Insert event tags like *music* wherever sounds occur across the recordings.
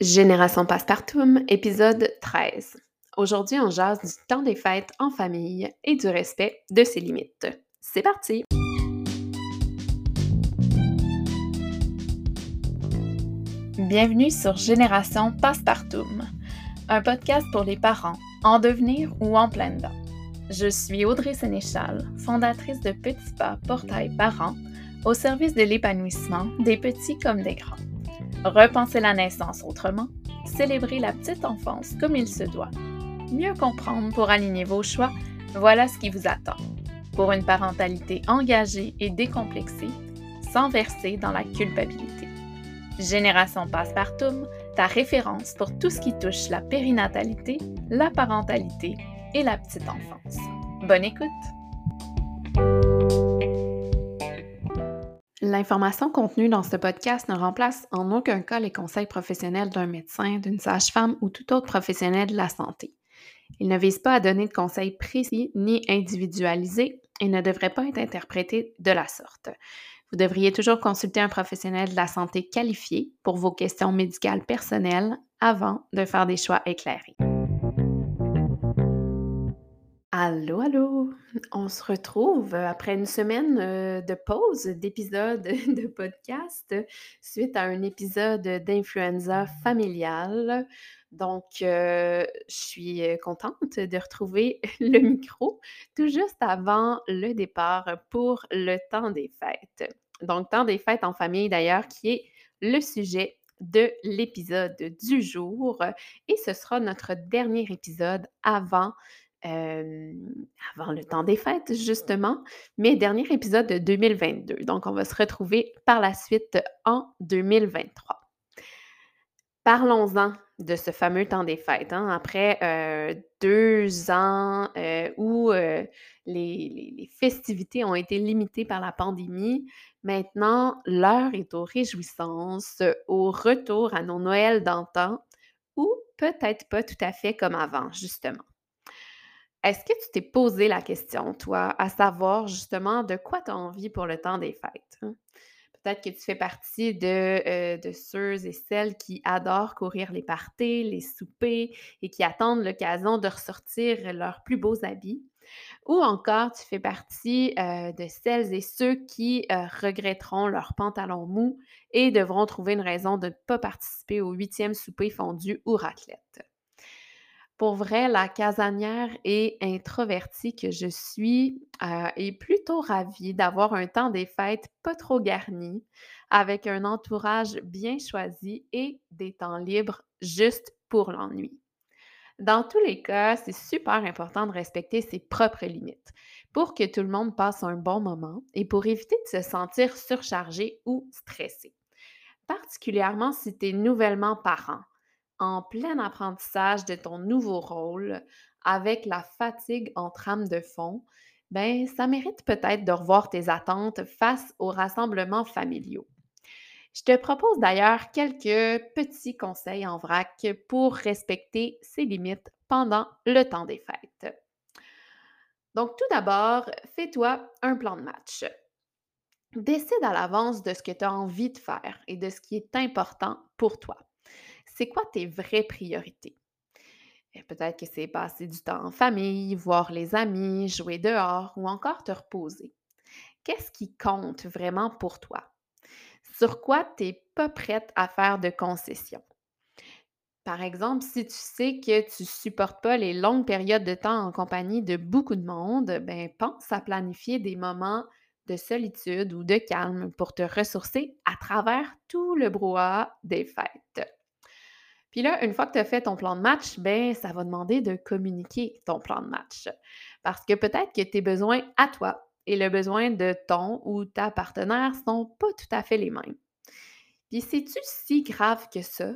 Génération Passepartout, épisode 13. Aujourd'hui, on jase du temps des fêtes en famille et du respect de ses limites. C'est parti! Bienvenue sur Génération Passepartout, un podcast pour les parents en devenir ou en plein dedans. Je suis Audrey Sénéchal, fondatrice de Petits Pas Portail Parents, au service de l'épanouissement des petits comme des grands. Repenser la naissance autrement, célébrer la petite enfance comme il se doit, mieux comprendre pour aligner vos choix, voilà ce qui vous attend. Pour une parentalité engagée et décomplexée, sans verser dans la culpabilité. Génération Passepartout, ta référence pour tout ce qui touche la périnatalité, la parentalité et la petite enfance. Bonne écoute! L'information contenue dans ce podcast ne remplace en aucun cas les conseils professionnels d'un médecin, d'une sage-femme ou tout autre professionnel de la santé. Il ne vise pas à donner de conseils précis ni individualisés et ne devrait pas être interprété de la sorte. Vous devriez toujours consulter un professionnel de la santé qualifié pour vos questions médicales personnelles avant de faire des choix éclairés. Allô, allô! On se retrouve après une semaine euh, de pause d'épisodes *laughs* de podcast suite à un épisode d'influenza familiale. Donc, euh, je suis contente de retrouver *laughs* le micro tout juste avant le départ pour le temps des fêtes. Donc, temps des fêtes en famille d'ailleurs, qui est le sujet de l'épisode du jour. Et ce sera notre dernier épisode avant avant le temps des fêtes, justement, mais dernier épisode de 2022. Donc, on va se retrouver par la suite en 2023. Parlons-en de ce fameux temps des fêtes. Hein. Après deux ans où les, les, festivités ont été limitées par la pandémie, maintenant, l'heure est aux réjouissances, au retour à nos Noëls d'antan, ou peut-être pas tout à fait comme avant, justement. Est-ce que tu t'es posé la question, toi, à savoir justement de quoi tu as envie pour le temps des fêtes? Hein? Peut-être que tu fais partie de, de, ceux et celles qui adorent courir les parties, les souper et qui attendent l'occasion de ressortir leurs plus beaux habits. Ou encore, tu fais partie de celles et ceux qui regretteront leurs pantalons mous et devront trouver une raison de ne pas participer au huitième souper fondu ou raclette. Pour vrai, la casanière et introvertie que je suis euh, est plutôt ravie d'avoir un temps des fêtes pas trop garni, avec un entourage bien choisi et des temps libres juste pour l'ennui. Dans tous les cas, c'est super important de respecter ses propres limites pour que tout le monde passe un bon moment et pour éviter de se sentir surchargé ou stressé. Particulièrement si tu es nouvellement parent en plein apprentissage de ton nouveau rôle, avec la fatigue en trame de fond, ben ça mérite peut-être de revoir tes attentes face aux rassemblements familiaux. Je te propose d'ailleurs quelques petits conseils en vrac pour respecter ces limites pendant le temps des fêtes. Donc tout d'abord, fais-toi un plan de match. Décide à l'avance de ce que tu as envie de faire et de ce qui est important pour toi c'est quoi tes vraies priorités? Peut-être que c'est passer du temps en famille, voir les amis, jouer dehors ou encore te reposer. Qu'est-ce qui compte vraiment pour toi? Sur quoi tu n'es pas prête à faire de concessions? Par exemple, si tu sais que tu ne supportes pas les longues périodes de temps en compagnie de beaucoup de monde, ben pense à planifier des moments de solitude ou de calme pour te ressourcer à travers tout le brouhaha des fêtes. Puis là, une fois que tu as fait ton plan de match, ben ça va demander de communiquer ton plan de match. Parce que peut-être que tes besoins à toi et le besoin de ton ou ta partenaire sont pas tout à fait les mêmes. Puis c'est-tu si grave que ça?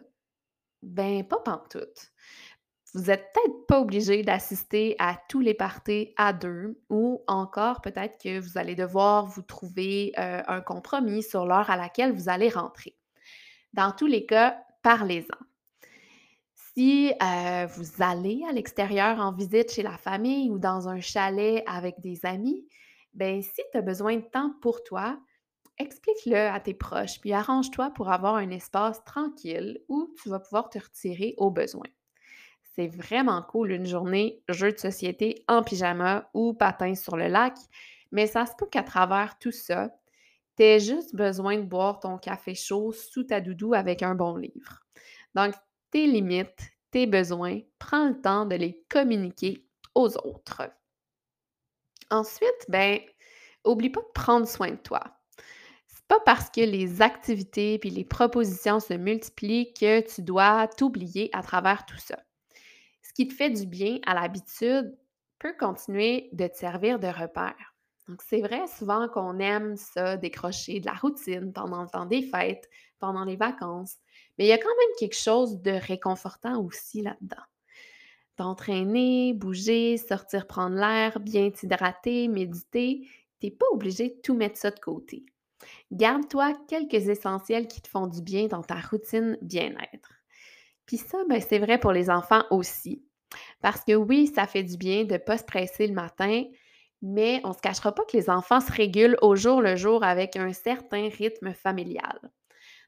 Ben, pas pantoute. Vous n'êtes peut-être pas obligé d'assister à tous les parties à deux ou encore peut-être que vous allez devoir vous trouver euh, un compromis sur l'heure à laquelle vous allez rentrer. Dans tous les cas, parlez-en. Si vous allez à l'extérieur en visite chez la famille ou dans un chalet avec des amis, ben si tu as besoin de temps pour toi, Explique-le à tes proches, puis arrange-toi pour avoir un espace tranquille où tu vas pouvoir te retirer au besoin. C'est vraiment cool une journée jeu de société en pyjama ou patin sur le lac, mais ça se peut qu'à travers tout ça, tu aies juste besoin de boire ton café chaud sous ta doudou avec un bon livre. Donc, tes limites, tes besoins, prends le temps de les communiquer aux autres. Ensuite, ben, oublie pas de prendre soin de toi. C'est pas parce que les activités puis les propositions se multiplient que tu dois t'oublier à travers tout ça. Ce qui te fait du bien à l'habitude peut continuer de te servir de repère. Donc, c'est vrai souvent qu'on aime ça, décrocher de la routine pendant le temps des fêtes, pendant les vacances, mais il y a quand même quelque chose de réconfortant aussi là-dedans. T'entraîner, bouger, sortir prendre l'air, bien t'hydrater, méditer, t'es pas obligé de tout mettre ça de côté. Garde-toi quelques essentiels qui te font du bien dans ta routine bien-être. Puis ça, ben, c'est vrai pour les enfants aussi. Parce que oui, ça fait du bien de ne pas se le matin, mais on ne se cachera pas que les enfants se régulent au jour le jour avec un certain rythme familial.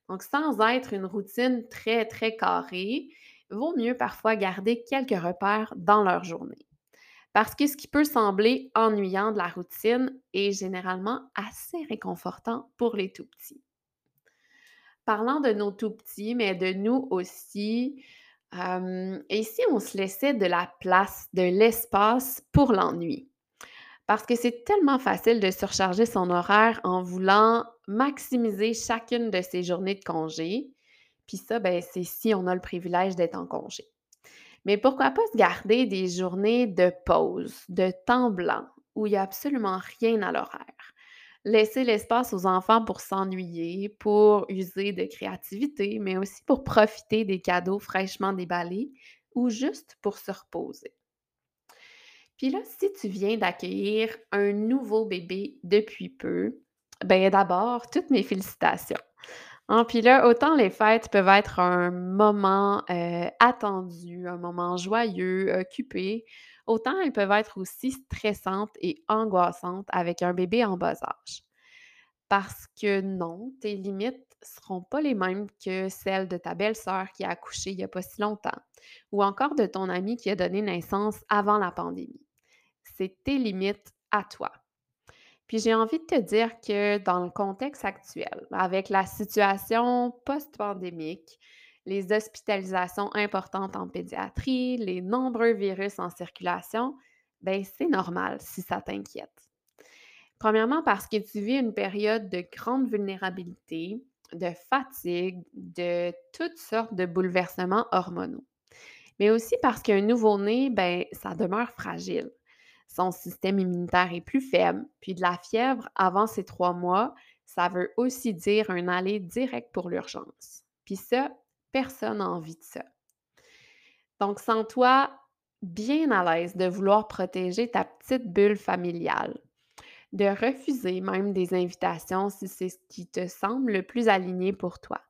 Donc, sans être une routine très, très carrée, vaut mieux parfois garder quelques repères dans leur journée. Parce que ce qui peut sembler ennuyant de la routine est généralement assez réconfortant pour les tout petits. Parlant de nos tout petits, mais de nous aussi, et si on se laissait de la place, de l'espace pour l'ennui? Parce que c'est tellement facile de surcharger son horaire en voulant maximiser chacune de ses journées de congé. Puis ça, ben, c'est si on a le privilège d'être en congé. Mais pourquoi pas se garder des journées de pause, de temps blanc, où il n'y a absolument rien à l'horaire? Laisser l'espace aux enfants pour s'ennuyer, pour user de créativité, mais aussi pour profiter des cadeaux fraîchement déballés ou juste pour se reposer. Puis là, si tu viens d'accueillir un nouveau bébé depuis peu, ben d'abord, toutes mes félicitations. Hein, puis là, autant les fêtes peuvent être un moment euh, attendu, un moment joyeux, occupé, autant elles peuvent être aussi stressantes et angoissantes avec un bébé en bas âge. Parce que non, tes limites seront pas les mêmes que celles de ta belle-sœur qui a accouché il n'y a pas si longtemps, ou encore de ton ami qui a donné naissance avant la pandémie. C'est tes limites à toi. Puis j'ai envie de te dire que dans le contexte actuel, avec la situation post-pandémique, les hospitalisations importantes en pédiatrie, les nombreux virus en circulation, ben c'est normal si ça t'inquiète. Premièrement parce que tu vis une période de grande vulnérabilité, de fatigue, de toutes sortes de bouleversements hormonaux. Mais aussi parce qu'un nouveau-né, ben ça demeure fragile son système immunitaire est plus faible. Puis de la fièvre avant ces trois mois, ça veut aussi dire un aller direct pour l'urgence. Puis ça, personne n'a envie de ça. Donc, sens-toi bien à l'aise de vouloir protéger ta petite bulle familiale, de refuser même des invitations si c'est ce qui te semble le plus aligné pour toi.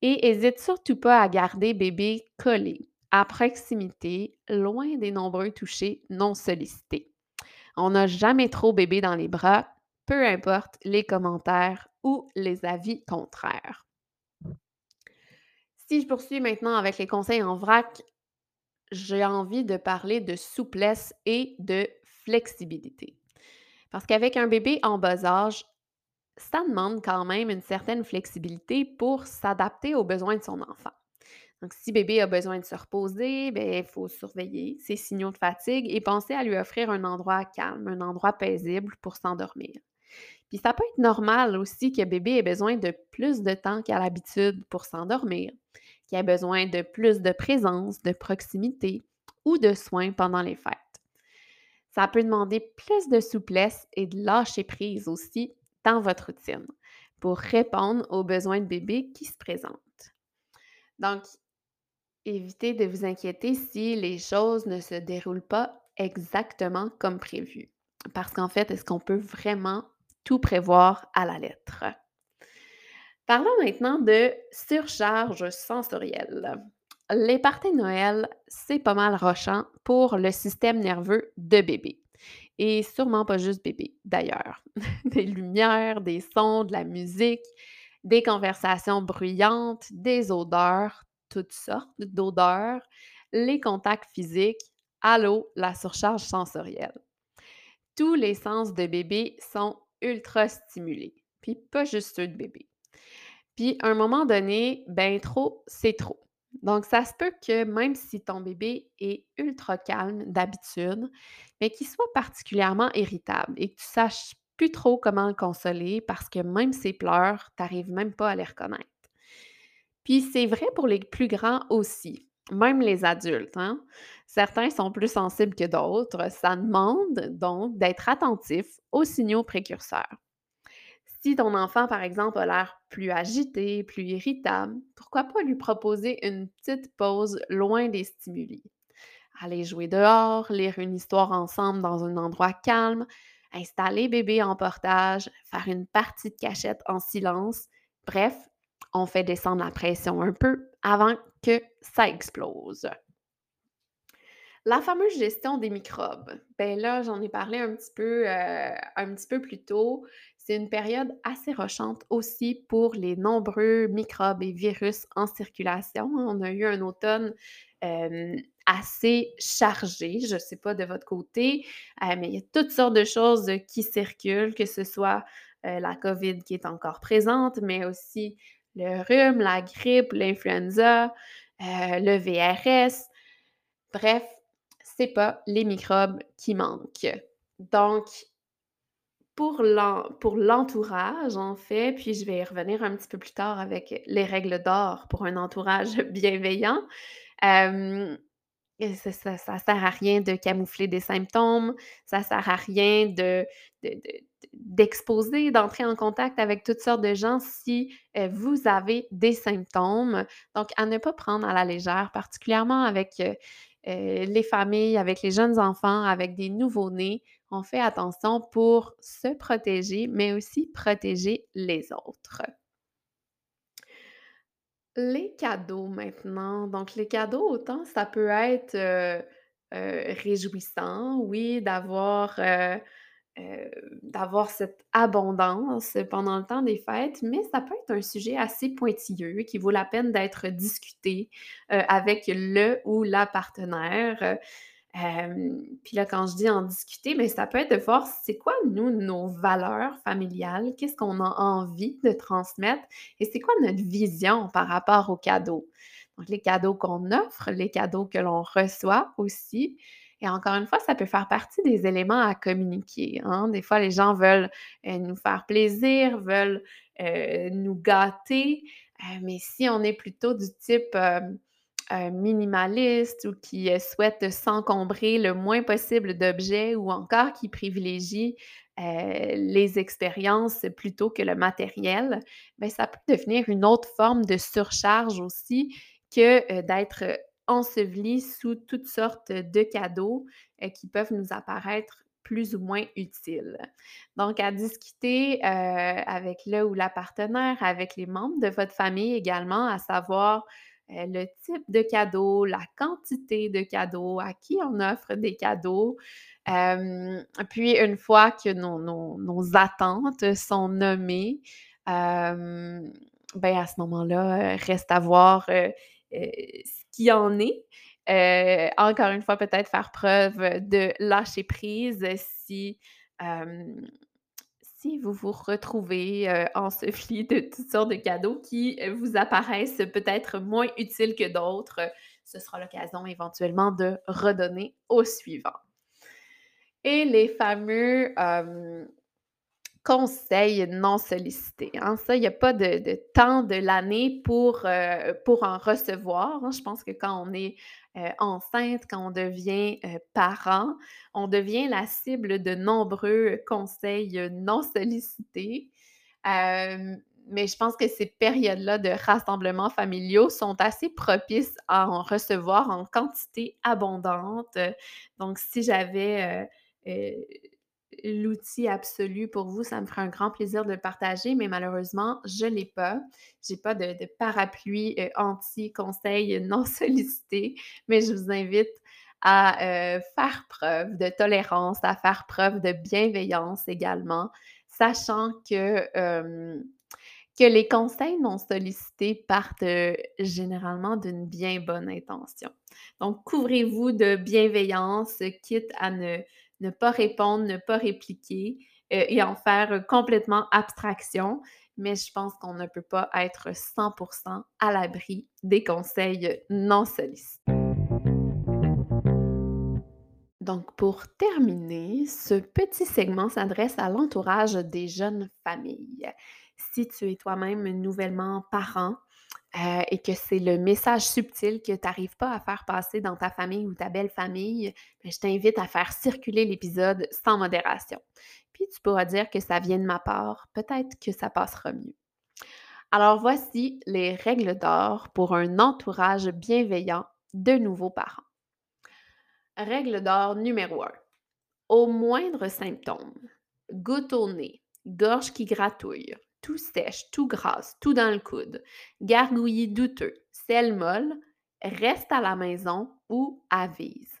Et n'hésite surtout pas à garder bébé collé, à proximité, loin des nombreux touchés non sollicités. On n'a jamais trop bébé dans les bras, peu importe les commentaires ou les avis contraires. Si je poursuis maintenant avec les conseils en vrac, j'ai envie de parler de souplesse et de flexibilité. Parce qu'avec un bébé en bas âge, ça demande quand même une certaine flexibilité pour s'adapter aux besoins de son enfant. Donc, si bébé a besoin de se reposer, ben, il faut surveiller ses signaux de fatigue et penser à lui offrir un endroit calme, un endroit paisible pour s'endormir. Puis ça peut être normal aussi que bébé ait besoin de plus de temps qu'à l'habitude pour s'endormir, qu'il ait besoin de plus de présence, de proximité ou de soins pendant les fêtes. Ça peut demander plus de souplesse et de lâcher prise aussi dans votre routine pour répondre aux besoins de bébé qui se présentent. Donc, évitez de vous inquiéter si les choses ne se déroulent pas exactement comme prévu. Parce qu'en fait, est-ce qu'on peut vraiment tout prévoir à la lettre? Parlons maintenant de surcharge sensorielle. Les parties Noël, c'est pas mal rochant pour le système nerveux de bébé. et sûrement pas juste bébé, d'ailleurs. *laughs* Des lumières, des sons, de la musique, des conversations bruyantes, des odeurs, toutes sortes d'odeurs, les contacts physiques, allô, la surcharge sensorielle. Tous les sens de bébé sont ultra stimulés, puis pas juste ceux de bébé. Puis à un moment donné, ben trop, c'est trop. Donc ça se peut que même si ton bébé est ultra calme d'habitude, mais qu'il soit particulièrement irritable et que tu saches plus trop comment le consoler parce que même ses pleurs, tu n'arrives même pas à les reconnaître. Puis c'est vrai pour les plus grands aussi, même les adultes. Hein. Certains sont plus sensibles que d'autres. Ça demande donc d'être attentif aux signaux précurseurs. Si ton enfant, par exemple, a l'air plus agité, plus irritable, pourquoi pas lui proposer une petite pause loin des stimuli? Aller jouer dehors, lire une histoire ensemble dans un endroit calme, installer bébé en portage, faire une partie de cachette en silence. Bref, on fait descendre la pression un peu avant que ça explose. La fameuse gestion des microbes, ben là, j'en ai parlé un petit peu, euh, un petit peu plus tôt. C'est une période assez rochante aussi pour les nombreux microbes et virus en circulation. On a eu un automne assez chargé, je ne sais pas de votre côté, euh, mais il y a toutes sortes de choses qui circulent, que ce soit euh, la COVID qui est encore présente, mais aussi le rhume, la grippe, l'influenza, le VRS. Bref, c'est pas les microbes qui manquent. Donc, pour l'entourage, en fait, puis je vais y revenir un petit peu plus tard avec les règles d'or pour un entourage *laughs* bienveillant. ça, ça, sert à rien de camoufler des symptômes, ça sert à rien de, d'exposer, d'entrer en contact avec toutes sortes de gens si euh, vous avez des symptômes. Donc, à ne pas prendre à la légère, particulièrement avec euh, euh, les familles, avec les jeunes enfants, avec des nouveau-nés, on fait attention pour se protéger, mais aussi protéger les autres. Les cadeaux maintenant. Donc, les cadeaux, autant ça peut être euh, euh, réjouissant, oui, d'avoir d'avoir cette abondance pendant le temps des fêtes, mais ça peut être un sujet assez pointilleux qui vaut la peine d'être discuté avec le ou la partenaire. Puis là, quand je dis en discuter, mais ça peut être de voir c'est quoi, nous, nos valeurs familiales, qu'est-ce qu'on a envie de transmettre et c'est quoi notre vision par rapport aux cadeaux. Donc, les cadeaux qu'on offre, les cadeaux que l'on reçoit aussi. Et encore une fois, ça peut faire partie des éléments à communiquer. Hein. Des fois, les gens veulent euh, nous faire plaisir, veulent euh, nous gâter, euh, mais si on est plutôt du type minimaliste ou qui souhaite s'encombrer le moins possible d'objets ou encore qui privilégie les expériences plutôt que le matériel, bien, ça peut devenir une autre forme de surcharge aussi que d'être ensevelis sous toutes sortes de cadeaux euh, qui peuvent nous apparaître plus ou moins utiles. Donc, à discuter euh, avec le ou la partenaire, avec les membres de votre famille également, à savoir euh, le type de cadeau, la quantité de cadeaux, à qui on offre des cadeaux. puis, une fois que nos, attentes sont nommées, ben à ce moment-là, reste à voir qui en est. Euh, encore une fois, peut-être faire preuve de lâcher prise si, si vous vous retrouvez euh, enseveli de toutes sortes de cadeaux qui euh, vous apparaissent peut-être moins utiles que d'autres. Ce sera l'occasion éventuellement de redonner au suivant. Et les fameux conseils non sollicités. Hein. Ça, il n'y a pas de, temps de l'année pour, euh, pour en recevoir. Hein. Je pense que quand on est euh, enceinte, quand on devient euh, parent, on devient la cible de nombreux conseils non sollicités. mais je pense que ces périodes-là de rassemblements familiaux sont assez propices à en recevoir en quantité abondante. Donc, si j'avais l'outil absolu pour vous, ça me ferait un grand plaisir de le partager, mais malheureusement, je ne l'ai pas. Je n'ai pas de, parapluie euh, anti-conseil non *laughs* sollicité, mais je vous invite à euh, faire preuve de tolérance, à faire preuve de bienveillance également, sachant que, euh, que les conseils non sollicités partent euh, généralement d'une bien bonne intention. Donc, couvrez-vous de bienveillance, quitte à ne, ne pas répondre, ne pas répliquer et en faire complètement abstraction mais je pense qu'on ne peut pas être 100% à l'abri des conseils non sollicités. Donc, pour terminer, ce petit segment s'adresse à l'entourage des jeunes familles. Si tu es toi-même nouvellement parent euh, et que c'est le message subtil que tu n'arrives pas à faire passer dans ta famille ou ta belle famille, ben, je t'invite à faire circuler l'épisode sans modération. Puis tu pourras dire que ça vient de ma part, peut-être que ça passera mieux. Alors voici les règles d'or pour un entourage bienveillant de nouveaux parents. Règle d'or numéro 1. Au moindre symptôme, goutte au nez, gorge qui gratouille, tout sèche, tout grasse, tout dans le coude, gargouillis douteux, sel molle, reste à la maison ou avise.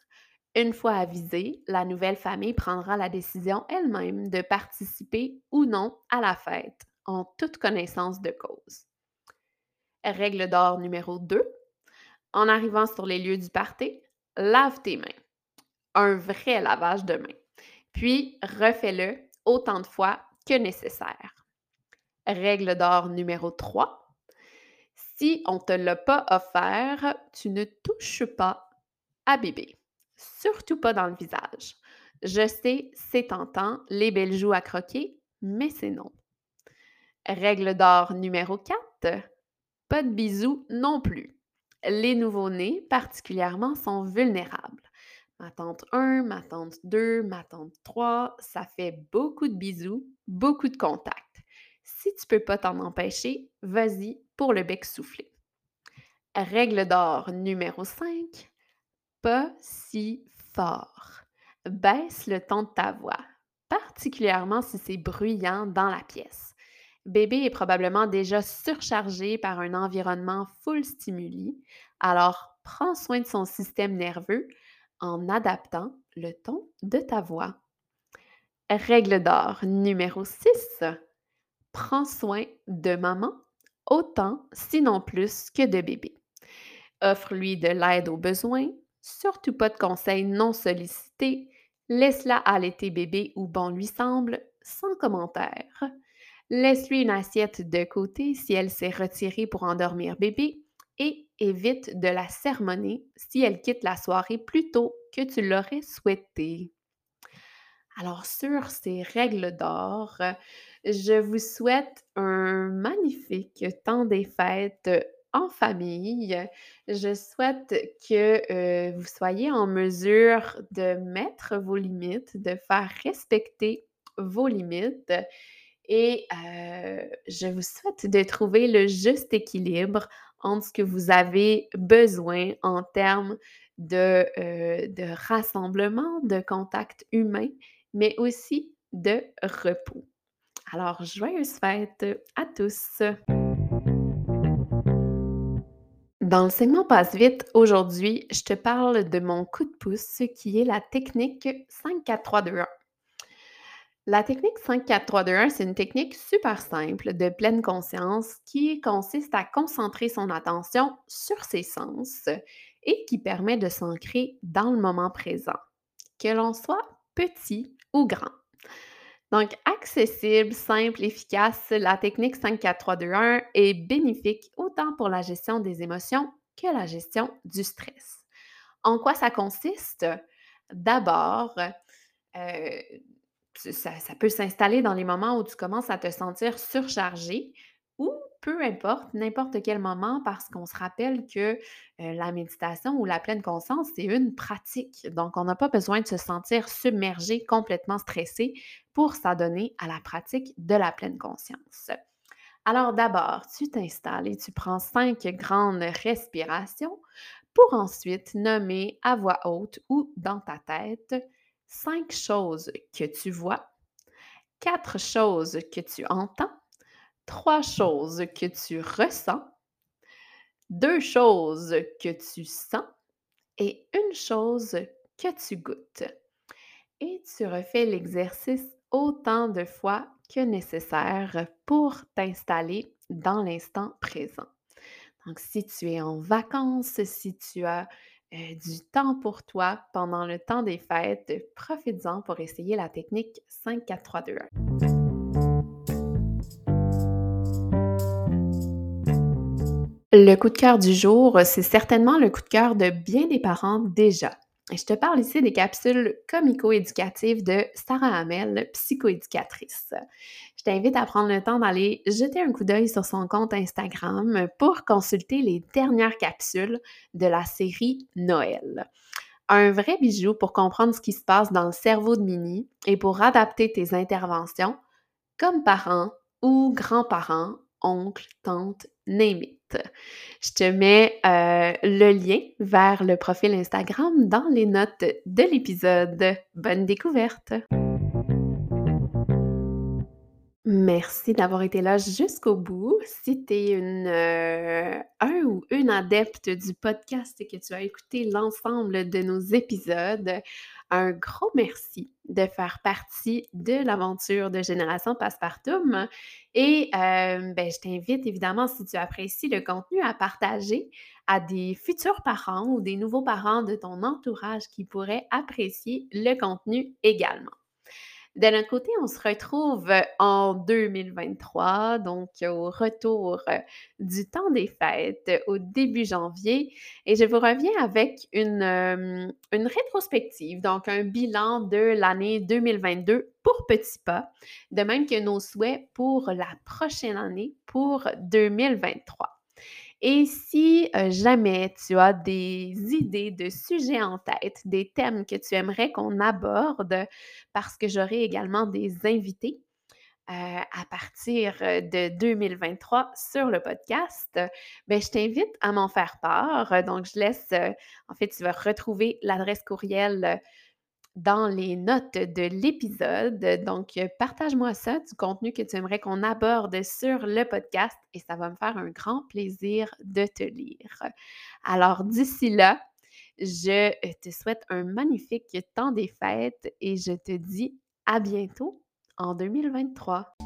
Une fois avisée, la nouvelle famille prendra la décision elle-même de participer ou non à la fête, en toute connaissance de cause. Règle d'or numéro 2. En arrivant sur les lieux du party, lave tes mains. Un vrai lavage de mains. Puis refais-le autant de fois que nécessaire. Règle d'or numéro 3. Si on ne te l'a pas offert, tu ne touches pas à bébé. Surtout pas dans le visage. Je sais, c'est tentant, les belles joues à croquer, mais c'est non. Règle d'or numéro 4. Pas de bisous non plus. Les nouveau-nés, particulièrement, sont vulnérables. Ma tante 1, ma tante 2, ma tante 3, ça fait beaucoup de bisous, beaucoup de contacts. Si tu peux pas t'en empêcher, vas-y pour le bec soufflé. Règle d'or numéro 5 pas si fort. Baisse le ton de ta voix, particulièrement si c'est bruyant dans la pièce. Bébé est probablement déjà surchargé par un environnement full stimuli, alors prends soin de son système nerveux en adaptant le ton de ta voix. Règle d'or numéro 6. Prends soin de maman autant, sinon plus, que de bébé. Offre-lui de l'aide aux besoins, surtout pas de conseils non sollicités, laisse-la allaiter bébé où bon lui semble, sans commentaire. Laisse-lui une assiette de côté si elle s'est retirée pour endormir bébé et évite de la sermonner si elle quitte la soirée plus tôt que tu l'aurais souhaité. Alors sur ces règles d'or, je vous souhaite un magnifique temps des fêtes en famille. Je souhaite que euh, vous soyez en mesure de mettre vos limites, de faire respecter vos limites. Et euh, je vous souhaite de trouver le juste équilibre entre ce que vous avez besoin en termes de, euh, de rassemblement, de contact humain, mais aussi de repos. Alors, joyeuses fêtes à tous! Dans le segment Passe vite, aujourd'hui, je te parle de mon coup de pouce qui est la technique 5-4-3-2-1. La technique 5-4-3-2-1, c'est une technique super simple de pleine conscience qui consiste à concentrer son attention sur ses sens et qui permet de s'ancrer dans le moment présent, que l'on soit petit grand. Donc, accessible, simple, efficace, la technique 5-4-3-2-1 est bénéfique autant pour la gestion des émotions que la gestion du stress. En quoi ça consiste? D'abord, euh, ça, peut s'installer dans les moments où tu commences à te sentir surchargé ou peu importe, n'importe quel moment, parce qu'on se rappelle que la méditation ou la pleine conscience, c'est une pratique. Donc, on n'a pas besoin de se sentir submergé, complètement stressé pour s'adonner à la pratique de la pleine conscience. Alors d'abord, tu t'installes et tu prends cinq grandes respirations pour ensuite nommer à voix haute ou dans ta tête cinq choses que tu vois, quatre choses que tu entends, trois choses que tu ressens, deux choses que tu sens et une chose que tu goûtes. Et tu refais l'exercice autant de fois que nécessaire pour t'installer dans l'instant présent. Donc, si tu es en vacances, si tu as euh, du temps pour toi pendant le temps des fêtes, profites-en pour essayer la technique 5, Le coup de cœur du jour, c'est certainement le coup de cœur de bien des parents déjà. Je te parle ici des capsules comico-éducatives de Sarah Hamel, psychoéducatrice. Je t'invite à prendre le temps d'aller jeter un coup d'œil sur son compte Instagram pour consulter les dernières capsules de la série Noël. Un vrai bijou pour comprendre ce qui se passe dans le cerveau de Minnie et pour adapter tes interventions comme parent ou grands-parents, oncle, tante, name. Je te mets euh, le lien vers le profil Instagram dans les notes de l'épisode. Bonne découverte! Merci d'avoir été là jusqu'au bout. Si tu es euh, un ou une adepte du podcast et que tu as écouté l'ensemble de nos épisodes, un gros merci de faire partie de l'aventure de Génération Passepartum. Et euh, ben, je t'invite évidemment, si tu apprécies le contenu, à partager à des futurs parents ou des nouveaux parents de ton entourage qui pourraient apprécier le contenu également. De notre côté, on se retrouve en 2023, donc au retour du temps des fêtes, au début janvier, et je vous reviens avec une, une rétrospective, donc un bilan de l'année 2022 pour petits pas, de même que nos souhaits pour la prochaine année, pour 2023. Et si jamais tu as des idées de sujets en tête, des thèmes que tu aimerais qu'on aborde, parce que j'aurai également des invités à partir de 2023 sur le podcast, ben, je t'invite à m'en faire part. Donc, je laisse, en fait, tu vas retrouver l'adresse courriel dans les notes de l'épisode. Donc, euh, partage-moi ça, du contenu que tu aimerais qu'on aborde sur le podcast et ça va me faire un grand plaisir de te lire. Alors, d'ici là, je euh, te souhaite un magnifique temps des fêtes et je te dis à bientôt en 2023.